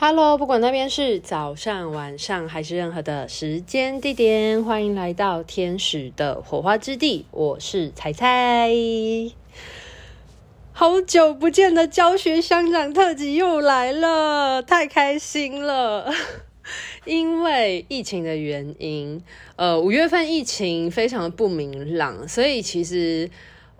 Hello，不管那边是早上、晚上还是任何的时间地点，欢迎来到天使的火花之地。我是彩彩，好久不见的教学相长特辑又来了，太开心了！因为疫情的原因，呃，五月份疫情非常的不明朗，所以其实。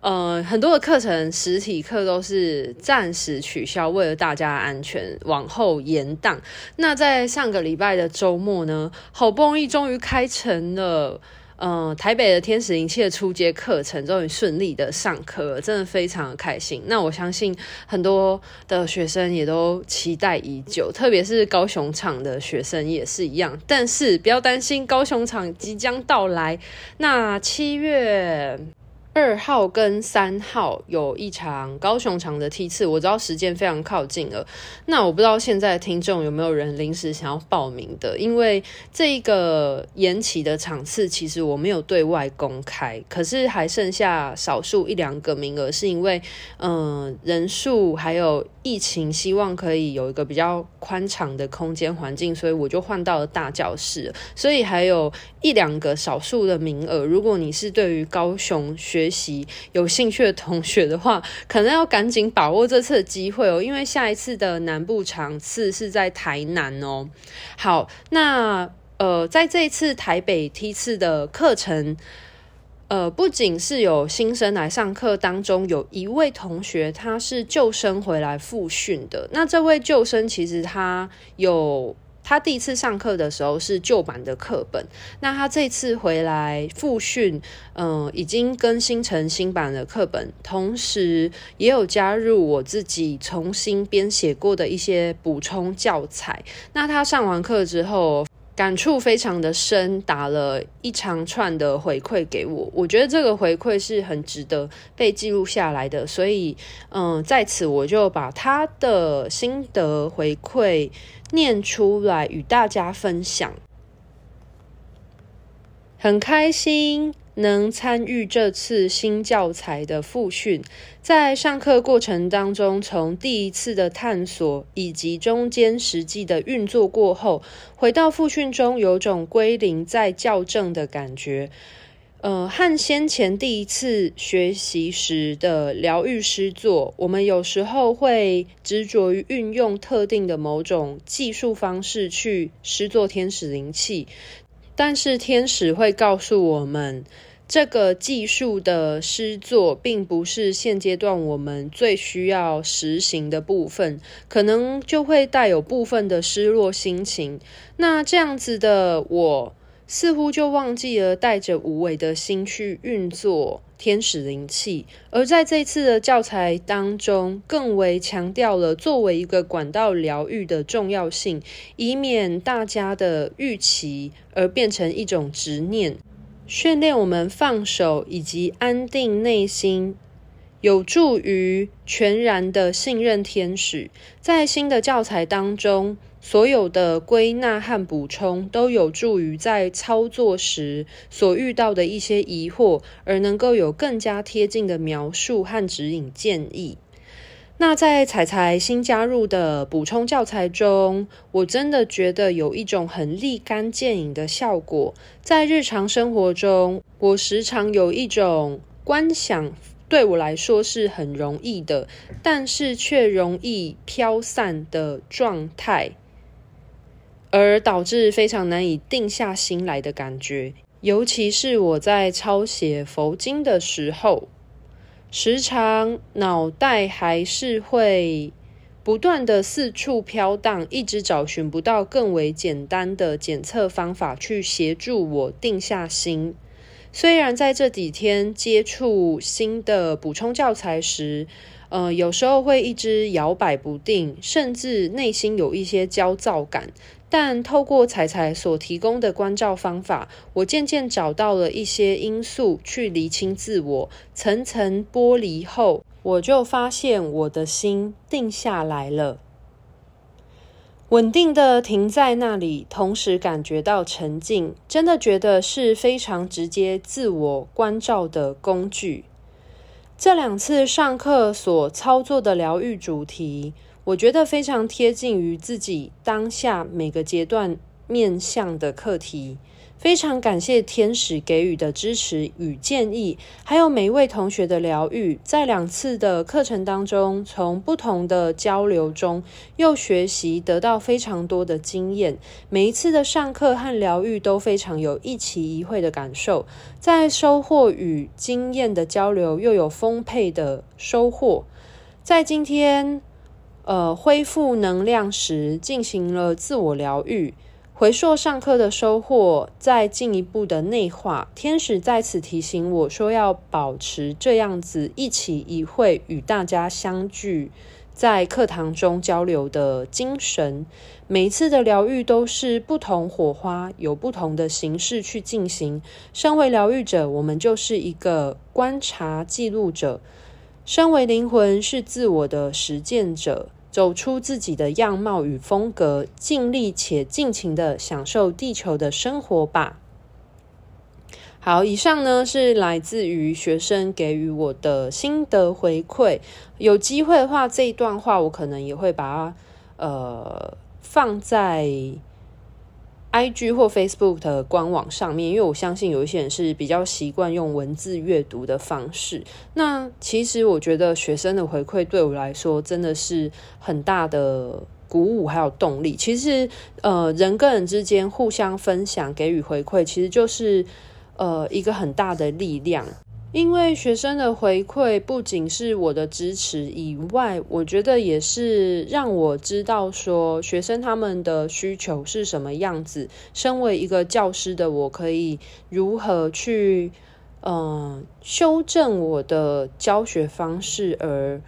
呃，很多的课程实体课都是暂时取消，为了大家安全往后延档。那在上个礼拜的周末呢，好不容易终于开成了，呃，台北的天使灵气的初阶课程终于顺利的上课，真的非常的开心。那我相信很多的学生也都期待已久，特别是高雄场的学生也是一样。但是不要担心，高雄场即将到来。那七月。二号跟三号有一场高雄场的梯次，我知道时间非常靠近了。那我不知道现在听众有没有人临时想要报名的？因为这一个延期的场次，其实我没有对外公开，可是还剩下少数一两个名额，是因为嗯、人数还有疫情，希望可以有一个比较宽敞的空间环境，所以我就换到了大教室。所以还有一两个少数的名额，如果你是对于高雄学学习有兴趣的同学的话，可能要赶紧把握这次的机会哦，因为下一次的南部场次是在台南哦。好，那呃，在这一次台北梯次的课程，呃，不仅是有新生来上课，当中有一位同学他是救生回来复训的。那这位旧生其实他有。他第一次上课的时候是旧版的课本，那他这次回来复训，嗯、已经更新成新版的课本，同时也有加入我自己重新编写过的一些补充教材。那他上完课之后，感触非常的深，打了一长串的回馈给我。我觉得这个回馈是很值得被记录下来的，所以，嗯，在此我就把他的心得回馈念出来与大家分享。很开心。能参与这次新教材的复训，在上课过程当中，从第一次的探索以及中间实际的运作过后，回到复训中，有种归零再校正的感觉。呃，和先前第一次学习时的疗愈师作，我们有时候会执着于运用特定的某种技术方式去施作天使灵气，但是天使会告诉我们。这个技术的诗作，并不是现阶段我们最需要实行的部分，可能就会带有部分的失落心情。那这样子的我，似乎就忘记了带着无为的心去运作天使灵气，而在这次的教材当中，更为强调了作为一个管道疗愈的重要性，以免大家的预期而变成一种执念。训练我们放手以及安定内心，有助于全然的信任天使。在新的教材当中，所有的归纳和补充都有助于在操作时所遇到的一些疑惑，而能够有更加贴近的描述和指引建议。那在采采新加入的补充教材中，我真的觉得有一种很立竿见影的效果。在日常生活中，我时常有一种观想对我来说是很容易的，但是却容易飘散的状态，而导致非常难以定下心来的感觉。尤其是我在抄写佛经的时候。时常脑袋还是会不断的四处飘荡，一直找寻不到更为简单的检测方法去协助我定下心。虽然在这几天接触新的补充教材时，呃，有时候会一直摇摆不定，甚至内心有一些焦躁感。但透过采采所提供的关照方法，我渐渐找到了一些因素去厘清自我，层层剥离后，我就发现我的心定下来了，稳定的停在那里，同时感觉到沉静，真的觉得是非常直接自我关照的工具。这两次上课所操作的疗愈主题。我觉得非常贴近于自己当下每个阶段面向的课题。非常感谢天使给予的支持与建议，还有每一位同学的疗愈。在两次的课程当中，从不同的交流中又学习得到非常多的经验。每一次的上课和疗愈都非常有一期一会的感受，在收获与经验的交流又有丰沛的收获。在今天，呃，恢复能量时进行了自我疗愈。回溯上课的收获，再进一步的内化。天使在此提醒我说，要保持这样子一起一会与大家相聚在课堂中交流的精神。每一次的疗愈都是不同火花，有不同的形式去进行。身为疗愈者，我们就是一个观察记录者；身为灵魂，是自我的实践者。走出自己的样貌与风格，尽力且尽情的享受地球的生活吧。好，以上呢是来自于学生给予我的心得回馈。有机会的话，这一段话我可能也会把它呃放在。IG 或 Facebook 的官网上面，因为我相信有一些人是比较习惯用文字阅读的方式。那其实我觉得学生的回馈对我来说真的是很大的鼓舞，还有动力。其实，呃，人跟人之间互相分享、给予回馈，其实就是呃一个很大的力量。因为学生的回馈不仅是我的支持以外，我觉得也是让我知道说学生他们的需求是什么样子。身为一个教师的我，可以如何去嗯、修正我的教学方式，而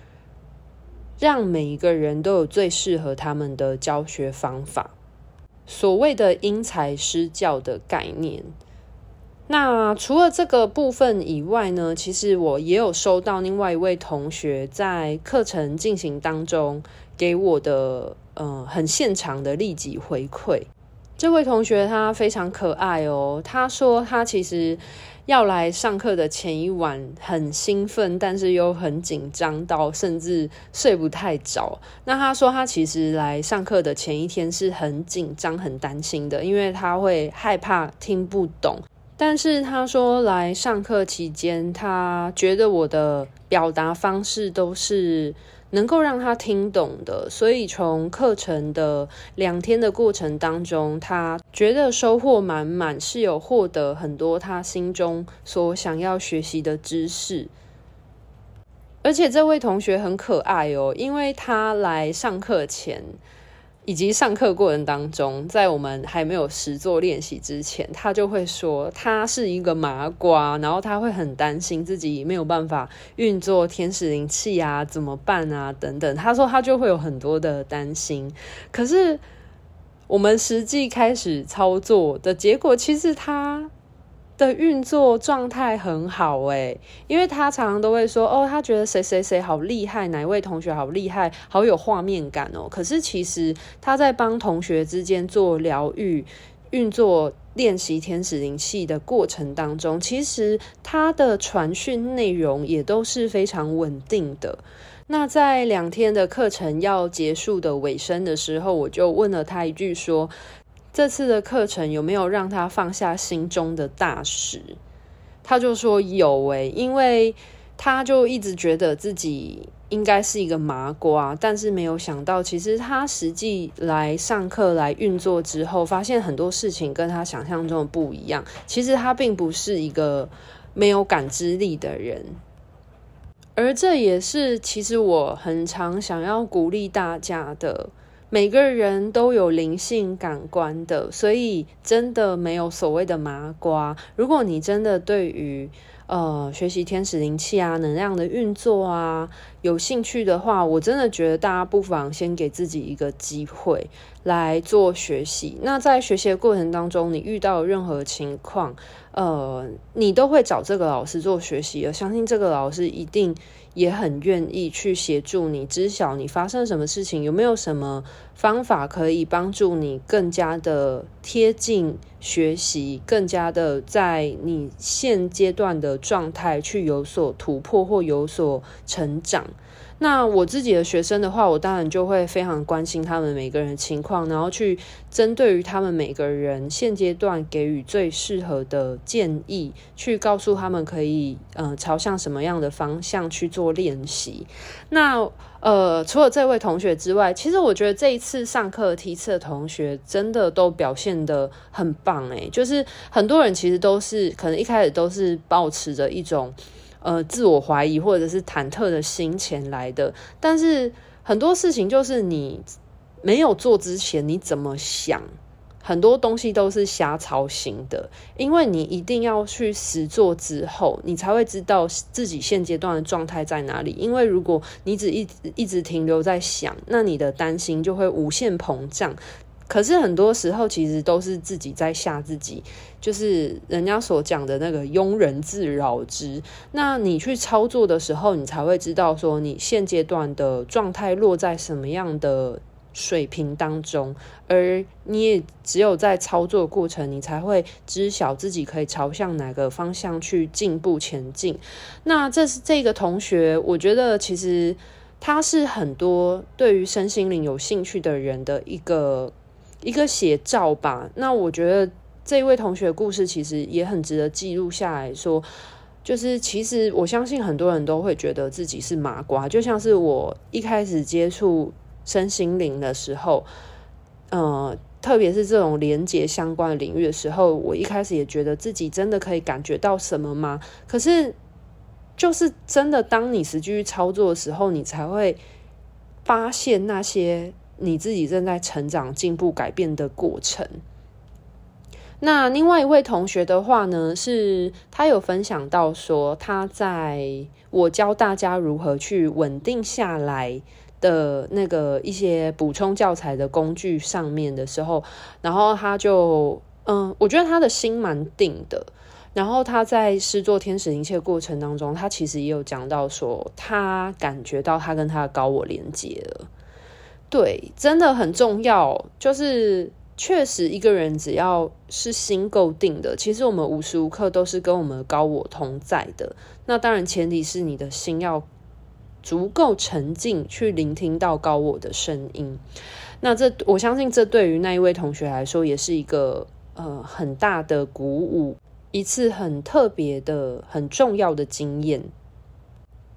让每一个人都有最适合他们的教学方法。所谓的因材施教的概念。那除了这个部分以外呢，其实我也有收到另外一位同学在课程进行当中给我的呃很现场的立即回馈。这位同学他非常可爱哦，他说他其实要来上课的前一晚很兴奋，但是又很紧张到甚至睡不太着。那他说他其实来上课的前一天是很紧张、很担心的，因为他会害怕听不懂。但是他说，来上课期间，他觉得我的表达方式都是能够让他听懂的，所以从课程的两天的过程当中，他觉得收获满满，是有获得很多他心中所想要学习的知识。而且这位同学很可爱哦，因为他来上课前。以及上课过程当中，在我们还没有实作练习之前，他就会说他是一个麻瓜，然后他会很担心自己没有办法运作天使灵气啊，怎么办啊？等等。他说他就会有很多的担心，可是我们实际开始操作的结果，其实他。的运作状态很好诶，因为他常常都会说哦，他觉得谁谁谁好厉害，哪一位同学好厉害，好有画面感哦。可是其实他在帮同学之间做疗愈、运作、练习天使灵气的过程当中，其实他的传讯内容也都是非常稳定的。那在两天的课程要结束的尾声的时候，我就问了他一句说。这次的课程有没有让他放下心中的大石？他就说有诶，因为他就一直觉得自己应该是一个麻瓜，但是没有想到，其实他实际来上课来运作之后，发现很多事情跟他想象中的不一样。其实他并不是一个没有感知力的人，而这也是其实我很常想要鼓励大家的。每个人都有灵性感官的，所以真的没有所谓的麻瓜。如果你真的对于呃学习天使灵气啊、能量的运作啊有兴趣的话，我真的觉得大家不妨先给自己一个机会来做学习。那在学习的过程当中，你遇到任何情况，呃，你都会找这个老师做学习，而相信这个老师一定。也很愿意去协助你，知晓你发生什么事情，有没有什么方法可以帮助你更加的贴近学习，更加的在你现阶段的状态去有所突破或有所成长。那我自己的学生的话，我当然就会非常关心他们每个人的情况，然后去针对于他们每个人现阶段给予最适合的建议，去告诉他们可以呃朝向什么样的方向去做练习。那呃，除了这位同学之外，其实我觉得这一次上课梯次的同学真的都表现得很棒诶，就是很多人其实都是可能一开始都是保持着一种。呃，自我怀疑或者是忐忑的心前来的，但是很多事情就是你没有做之前，你怎么想，很多东西都是瞎操心的，因为你一定要去实做之后，你才会知道自己现阶段的状态在哪里。因为如果你只一直一直停留在想，那你的担心就会无限膨胀。可是很多时候，其实都是自己在吓自己，就是人家所讲的那个庸人自扰之。那你去操作的时候，你才会知道说你现阶段的状态落在什么样的水平当中，而你也只有在操作过程，你才会知晓自己可以朝向哪个方向去进步前进。那这是这个同学，我觉得其实他是很多对于身心灵有兴趣的人的一个。一个写照吧。那我觉得这位同学故事其实也很值得记录下来说，就是其实我相信很多人都会觉得自己是麻瓜，就像是我一开始接触身心灵的时候，呃，特别是这种连接相关的领域的时候，我一开始也觉得自己真的可以感觉到什么吗？可是就是真的，当你实际去操作的时候，你才会发现那些。你自己正在成长、进步、改变的过程。那另外一位同学的话呢，是他有分享到说，他在我教大家如何去稳定下来的那个一些补充教材的工具上面的时候，然后他就嗯，我觉得他的心蛮定的。然后他在施作天使灵气的过程当中，他其实也有讲到说，他感觉到他跟他的高我连接了。对，真的很重要。就是确实，一个人只要是心够定的，其实我们无时无刻都是跟我们高我同在的。那当然，前提是你的心要足够沉静，去聆听到高我的声音。那这我相信，这对于那一位同学来说，也是一个呃很大的鼓舞，一次很特别的、很重要的经验。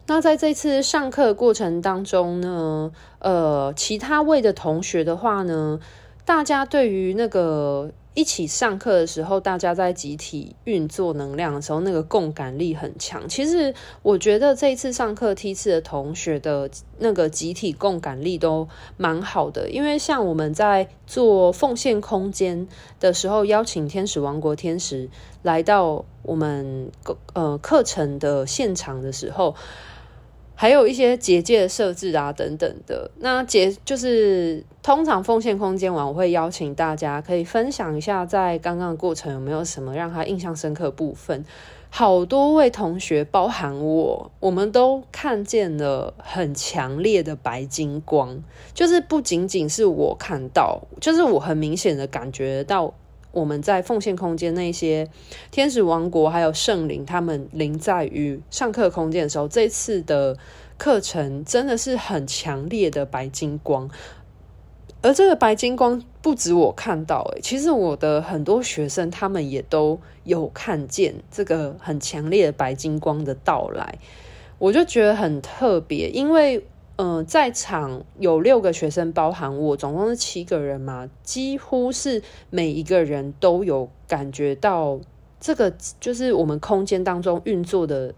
那在这次上课的过程当中呢，呃，其他位的同学的话呢，大家对于那个一起上课的时候，大家在集体运作能量的时候，那个共感力很强。其实我觉得这一次上课梯次的同学的那个集体共感力都蛮好的，因为像我们在做奉献空间的时候，邀请天使王国天使来到我们呃课程的现场的时候。还有一些结界的设置啊，等等的。那结就是通常奉献空间完，我会邀请大家可以分享一下，在刚刚的过程有没有什么让他印象深刻部分。好多位同学，包含我，我们都看见了很强烈的白金光，就是不仅仅是我看到，就是我很明显的感觉到。我们在奉献空间那些天使王国还有圣灵，他们临在于上课空间的时候，这次的课程真的是很强烈的白金光。而这个白金光不止我看到，诶，其实我的很多学生他们也都有看见这个很强烈的白金光的到来，我就觉得很特别，因为。嗯、在场有六个学生，包含我，总共是七个人嘛。几乎是每一个人都有感觉到这个，就是我们空间当中运作的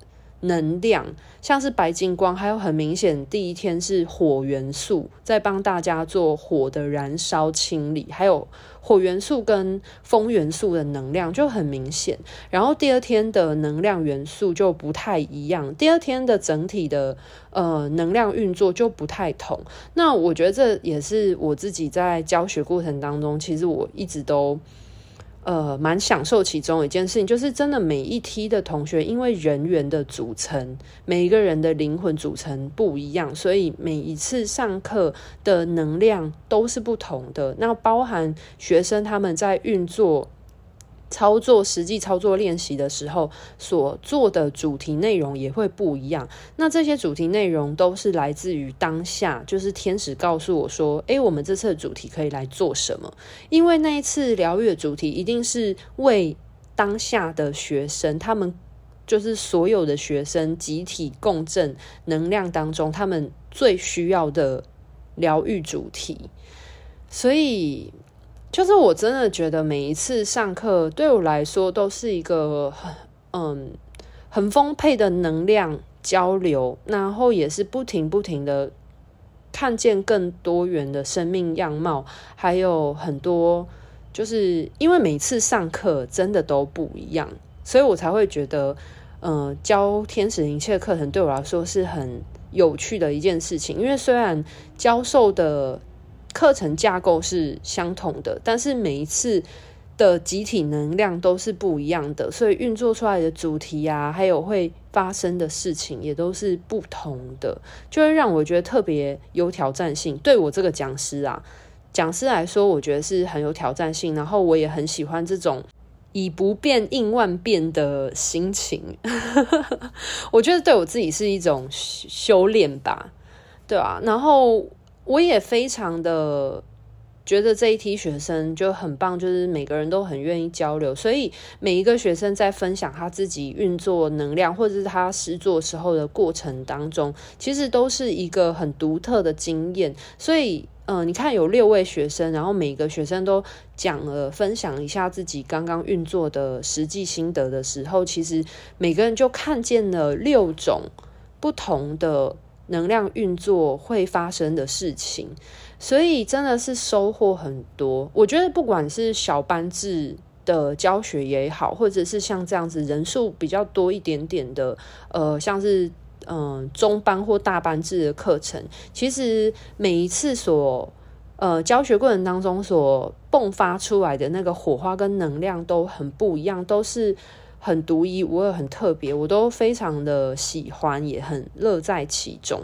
能量，像是白金光，还有很明显，第一天是火元素在帮大家做火的燃烧清理，还有。火元素跟风元素的能量就很明显，然后第二天的能量元素就不太一样，第二天的整体的呃能量运作就不太同。那我觉得这也是我自己在教学过程当中，其实我一直都。呃，蛮享受其中一件事情，就是真的每一梯的同学，因为人员的组成，每一个人的灵魂组成不一样，所以每一次上课的能量都是不同的。那包含学生他们在运作操作实际操作练习的时候，所做的主题内容也会不一样。那这些主题内容都是来自于当下，就是天使告诉我说：“诶，我们这次的主题可以来做什么？”因为那一次疗愈的主题一定是为当下的学生，他们就是所有的学生集体共振能量当中，他们最需要的疗愈主题，所以。就是我真的觉得每一次上课对我来说都是一个很嗯很丰沛的能量交流，然后也是不停不停的看见更多元的生命样貌，还有很多就是因为每次上课真的都不一样，所以我才会觉得嗯教天使灵气的课程对我来说是很有趣的一件事情，因为虽然教授的。课程架构是相同的，但是每一次的集体能量都是不一样的，所以运作出来的主题啊，还有会发生的事情也都是不同的，就会让我觉得特别有挑战性。对我这个讲师啊，讲师来说，我觉得是很有挑战性。然后我也很喜欢这种以不变应万变的心情，我觉得对我自己是一种修炼吧，对啊，然后。我也非常的觉得这一批学生就很棒，就是每个人都很愿意交流，所以每一个学生在分享他自己运作能量或者是他实作时候的过程当中，其实都是一个很独特的经验。所以，嗯、你看有六位学生，然后每个学生都讲了分享一下自己刚刚运作的实际心得的时候，其实每个人就看见了六种不同的。能量运作会发生的事情，所以真的是收获很多。我觉得不管是小班制的教学也好，或者是像这样子人数比较多一点点的，呃，像是嗯、呃、中班或大班制的课程，其实每一次所呃教学过程当中所迸发出来的那个火花跟能量都很不一样，都是。很独一无二，很特别，我都非常的喜欢，也很乐在其中。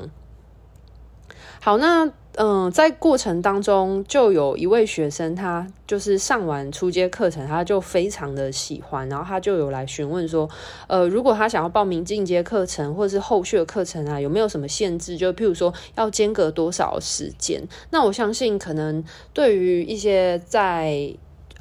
好，那嗯、在过程当中，就有一位学生，他就是上完初阶课程，他就非常的喜欢，然后他就有来询问说，呃，如果他想要报名进阶课程或者是后续的课程啊，有没有什么限制？就譬如说要间隔多少时间？那我相信，可能对于一些在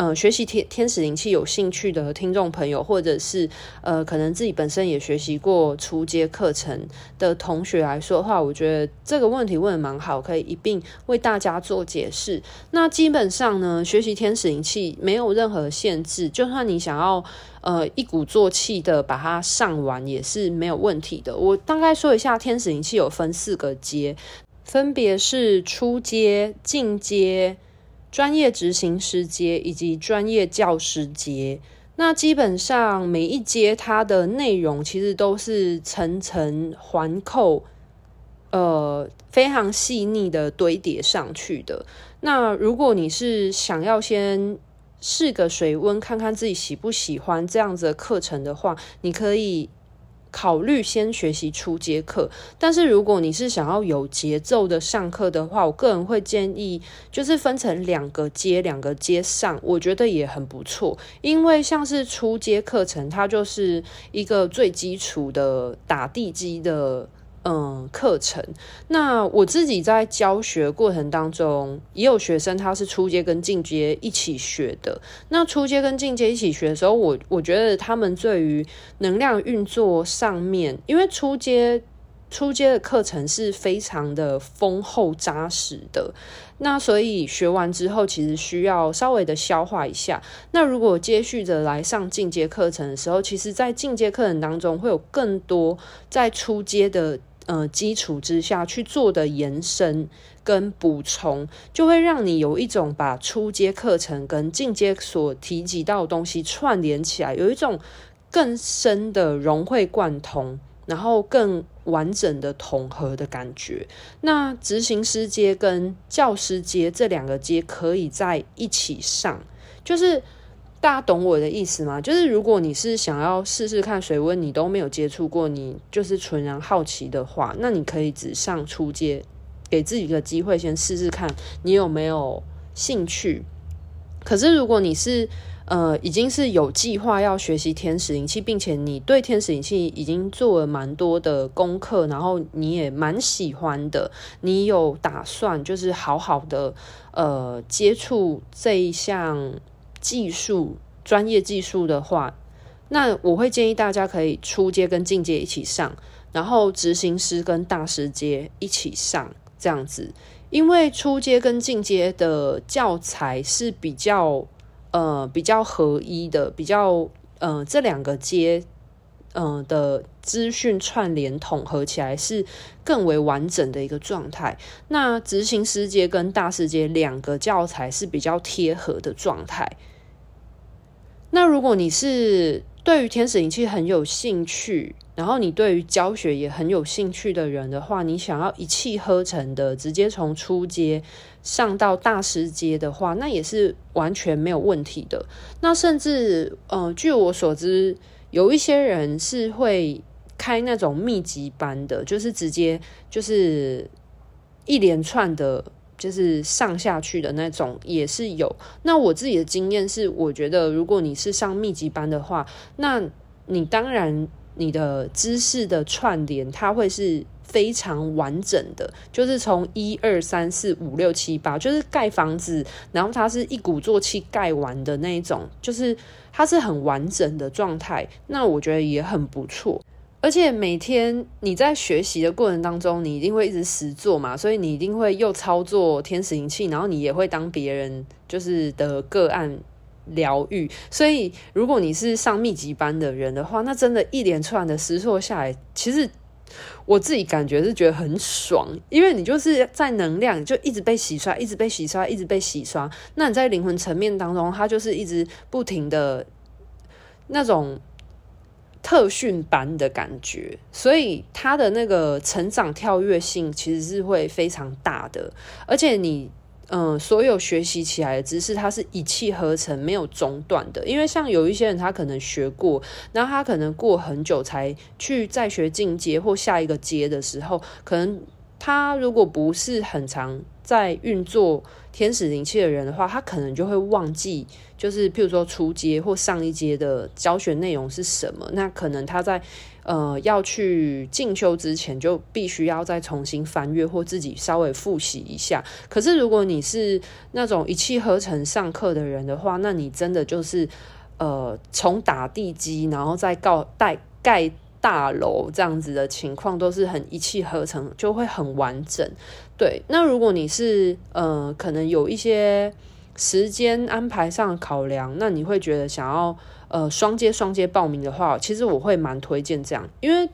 呃，学习天天使灵气有兴趣的听众朋友，或者是呃，可能自己本身也学习过初阶课程的同学来说的话，我觉得这个问题问的蛮好，可以一并为大家做解释。那基本上呢，学习天使灵气没有任何限制，就算你想要呃一鼓作气的把它上完，也是没有问题的。我大概说一下，天使灵气有分四个阶，分别是初阶、进阶。专业执行师阶以及专业教师阶，那基本上每一阶它的内容其实都是层层环扣，呃，非常细腻的堆叠上去的。那如果你是想要先试个水温，看看自己喜不喜欢这样子的课程的话，你可以。考虑先学习初阶课，但是如果你是想要有节奏的上课的话，我个人会建议就是分成两个阶，两个阶上，我觉得也很不错。因为像是初阶课程，它就是一个最基础的打地基的。嗯，课程。那我自己在教学过程当中，也有学生他是初阶跟进阶一起学的。那初阶跟进阶一起学的时候，我我觉得他们对于能量运作上面，因为初阶初阶的课程是非常的丰厚扎实的。那所以学完之后，其实需要稍微的消化一下。那如果接续着来上进阶课程的时候，其实在进阶课程当中会有更多在初阶的。呃，基础之下去做的延伸跟补充，就会让你有一种把初阶课程跟进阶所提及到的东西串联起来，有一种更深的融会贯通，然后更完整的统合的感觉。那执行师阶跟教师阶这两个阶可以在一起上，就是。大家懂我的意思吗？就是如果你是想要试试看水温，你都没有接触过，你就是纯然好奇的话，那你可以只上初阶，给自己一个机会先试试看，你有没有兴趣。可是如果你是呃，已经是有计划要学习天使灵气，并且你对天使灵气已经做了蛮多的功课，然后你也蛮喜欢的，你有打算就是好好的呃接触这一项技术、专业技术的话，那我会建议大家可以初阶跟进阶一起上，然后执行师跟大师阶一起上，这样子。因为初阶跟进阶的教材是比较呃比较合一的，比较呃这两个阶呃的资讯串联统合起来是更为完整的一个状态。那执行师阶跟大师阶两个教材是比较贴合的状态。那如果你是对于天使灵气很有兴趣，然后你对于教学也很有兴趣的人的话，你想要一气呵成的直接从初阶上到大师阶的话，那也是完全没有问题的。那甚至，呃，据我所知，有一些人是会开那种密集班的，就是直接就是一连串的，就是上下去的那种也是有。那我自己的经验是，我觉得如果你是上密集班的话，那你当然。你的知识的串联，它会是非常完整的，就是从一二三四五六七八，就是盖房子，然后它是一鼓作气盖完的那一种，就是它是很完整的状态。那我觉得也很不错，而且每天你在学习的过程当中，你一定会一直实做嘛，所以你一定会又操作天使灵气，然后你也会当别人就是的个案。疗愈，所以如果你是上密集班的人的话，那真的一连串的实做下来，其实我自己感觉是觉得很爽，因为你就是在能量就一直被洗刷，一直被洗刷，一直被洗刷。那你在灵魂层面当中，它就是一直不停的那种特训班的感觉，所以他的那个成长跳跃性其实是会非常大的，而且你。嗯，所有学习起来的知识，它是一气呵成，没有中断的。因为像有一些人，他可能学过，然后他可能过很久才去再学进阶或下一个阶的时候，可能他如果不是很常在运作天使灵气的人的话，他可能就会忘记，就是譬如说初阶或上一阶的教学内容是什么。那可能他在。呃，要去进修之前，就必须要再重新翻阅或自己稍微复习一下。可是，如果你是那种一气呵成上课的人的话，那你真的就是呃，从打地基，然后再告带盖大楼这样子的情况，都是很一气呵成，就会很完整。对，那如果你是呃，可能有一些时间安排上的考量，那你会觉得想要。呃，双接双接报名的话，其实我会蛮推荐这样，因为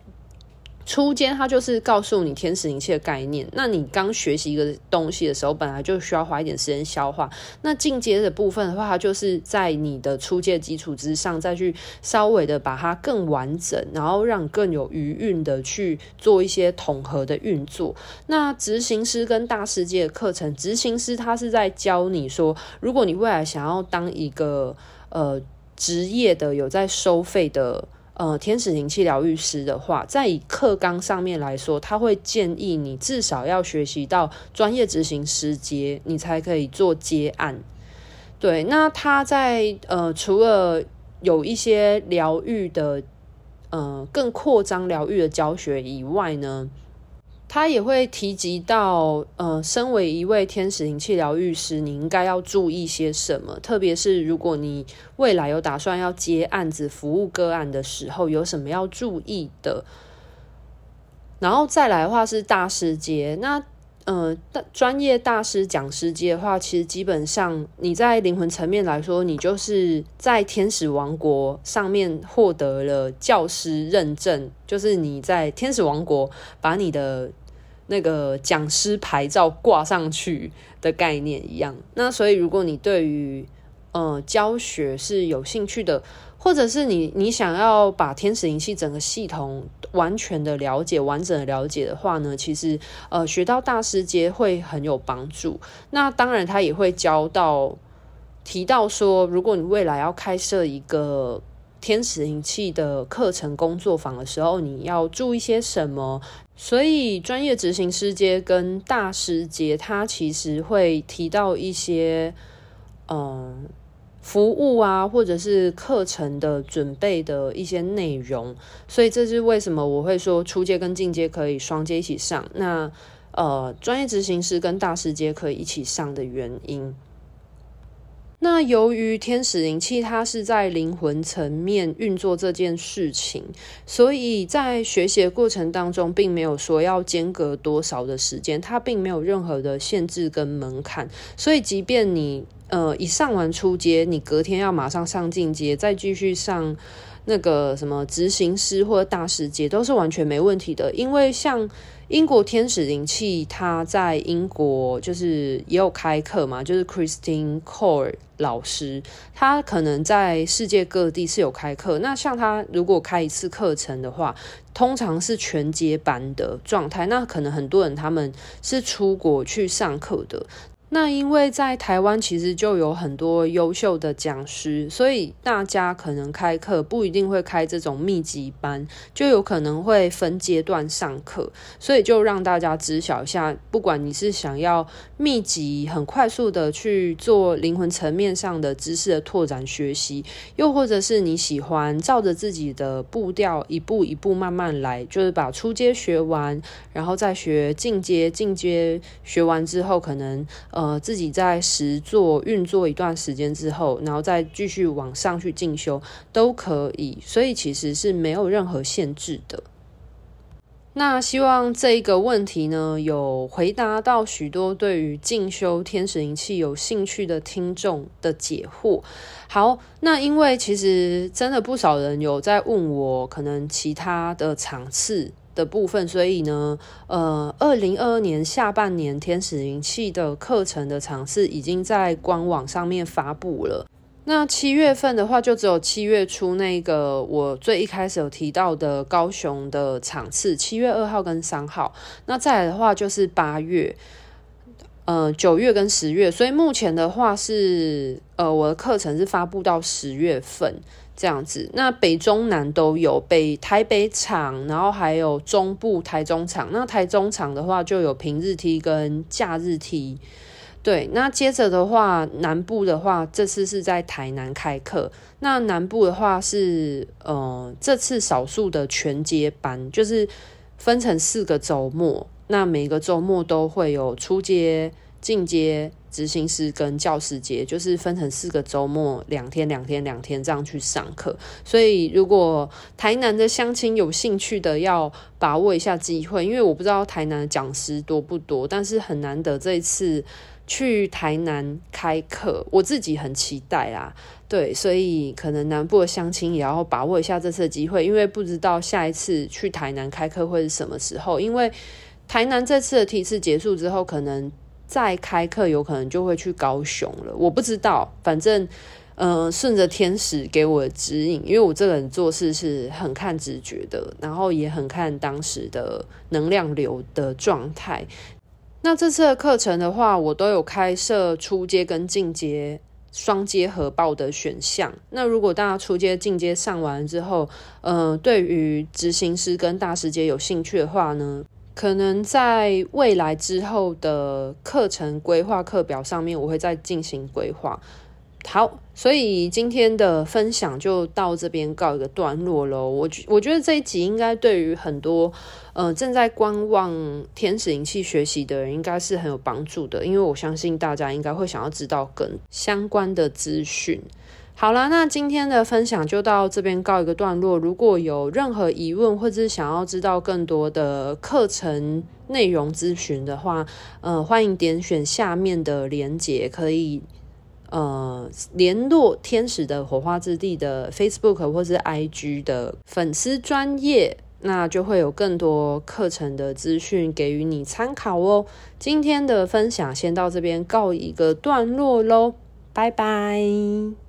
初阶它就是告诉你天使灵气的概念。那你刚学习一个东西的时候，本来就需要花一点时间消化。那进阶的部分的话，它就是在你的初阶基础之上，再去稍微的把它更完整，然后让更有余韵的去做一些统合的运作。那执行师跟大师阶的课程，执行师他是在教你说，如果你未来想要当一个呃。职业的有在收费的呃天使灵气疗愈师的话，在以课纲上面来说，他会建议你至少要学习到专业执行师阶，你才可以做接案。对，那他在呃除了有一些疗愈的呃更扩张疗愈的教学以外呢，他也会提及到，呃，身为一位天使灵气疗愈师，你应该要注意些什么？特别是如果你未来有打算要接案子、服务个案的时候，有什么要注意的？然后再来的话是大师节，那呃，大专业大师讲师阶的话，其实基本上你在灵魂层面来说，你就是在天使王国上面获得了教师认证，就是你在天使王国把你的那个讲师牌照挂上去的概念一样。那所以，如果你对于呃教学是有兴趣的，或者是你你想要把天使灵气整个系统完全的了解、完整的了解的话呢，其实呃学到大师阶会很有帮助。那当然，他也会教到提到说，如果你未来要开设一个天使灵气的课程工作坊的时候，你要注意些什么。所以，专业执行师阶跟大师阶，他其实会提到一些嗯。服务啊，或者是课程的准备的一些内容。所以这是为什么我会说初阶跟进阶可以双阶一起上，那呃专业执行师跟大师阶可以一起上的原因。那由于天使灵气它是在灵魂层面运作这件事情，所以在学习的过程当中，并没有说要间隔多少的时间，它并没有任何的限制跟门槛。所以，即便你呃一上完初阶，你隔天要马上上进阶，再继续上那个什么执行师或者大师阶，都是完全没问题的，因为像。英国天使灵气，他在英国就是也有开课嘛，就是 Christine Core 老师，他可能在世界各地是有开课。那像他如果开一次课程的话，通常是全接班的状态。那可能很多人他们是出国去上课的。那因为在台湾其实就有很多优秀的讲师，所以大家可能开课不一定会开这种密集班，就有可能会分阶段上课，所以就让大家知晓一下，不管你是想要密集很快速的去做灵魂层面上的知识的拓展学习，又或者是你喜欢照着自己的步调一步一步慢慢来，就是把初阶学完，然后再学进阶，进阶学完之后可能。呃，自己在实作运作一段时间之后，然后再继续往上去进修都可以，所以其实是没有任何限制的。那希望这一个问题呢，有回答到许多对于进修天使灵气有兴趣的听众的解惑。好，那因为其实真的不少人有在问我，可能其他的场次。的部分，所以呢，呃，二零二二年下半年天使灵气的课程的场次已经在官网上面发布了。那七月份的话，就只有七月初那个我最一开始有提到的高雄的场次，七月二号跟三号。那再来的话就是八月，呃，九月跟十月。所以目前的话是，呃，我的课程是发布到十月份。这样子，那北中南都有，北台北场，然后还有中部台中场。那台中场的话，就有平日梯跟假日梯。对，那接着的话，南部的话，这次是在台南开课。那南部的话是，呃，这次少数的全接班，就是分成四个周末，那每个周末都会有初阶、进阶。执行师跟教师节就是分成四个周末，两天、两天、两天这样去上课。所以，如果台南的相亲有兴趣的，要把握一下机会，因为我不知道台南的讲师多不多，但是很难得这一次去台南开课，我自己很期待啦。对，所以可能南部的相亲也要把握一下这次的机会，因为不知道下一次去台南开课会是什么时候。因为台南这次的梯次结束之后，可能。再开课有可能就会去高雄了，我不知道，反正，呃，顺着天使给我的指引，因为我这个人做事是很看直觉的，然后也很看当时的能量流的状态。那这次的课程的话，我都有开设初阶跟进阶双阶合报的选项。那如果大家初阶、进阶上完之后，呃，对于执行师跟大师阶有兴趣的话呢，可能在未来之后的课程规划课表上面，我会再进行规划。好，所以今天的分享就到这边告一个段落喽。我觉我觉得这一集应该对于很多呃正在观望天使灵气学习的人，应该是很有帮助的，因为我相信大家应该会想要知道更相关的资讯。好啦，那今天的分享就到这边告一个段落。如果有任何疑问，或者是想要知道更多的课程内容咨询的话，呃，欢迎点选下面的连结，可以呃联络天使的火花之地的 Facebook 或是 IG 的粉丝专业，那就会有更多课程的资讯给予你参考哦。今天的分享先到这边告一个段落喽，拜拜。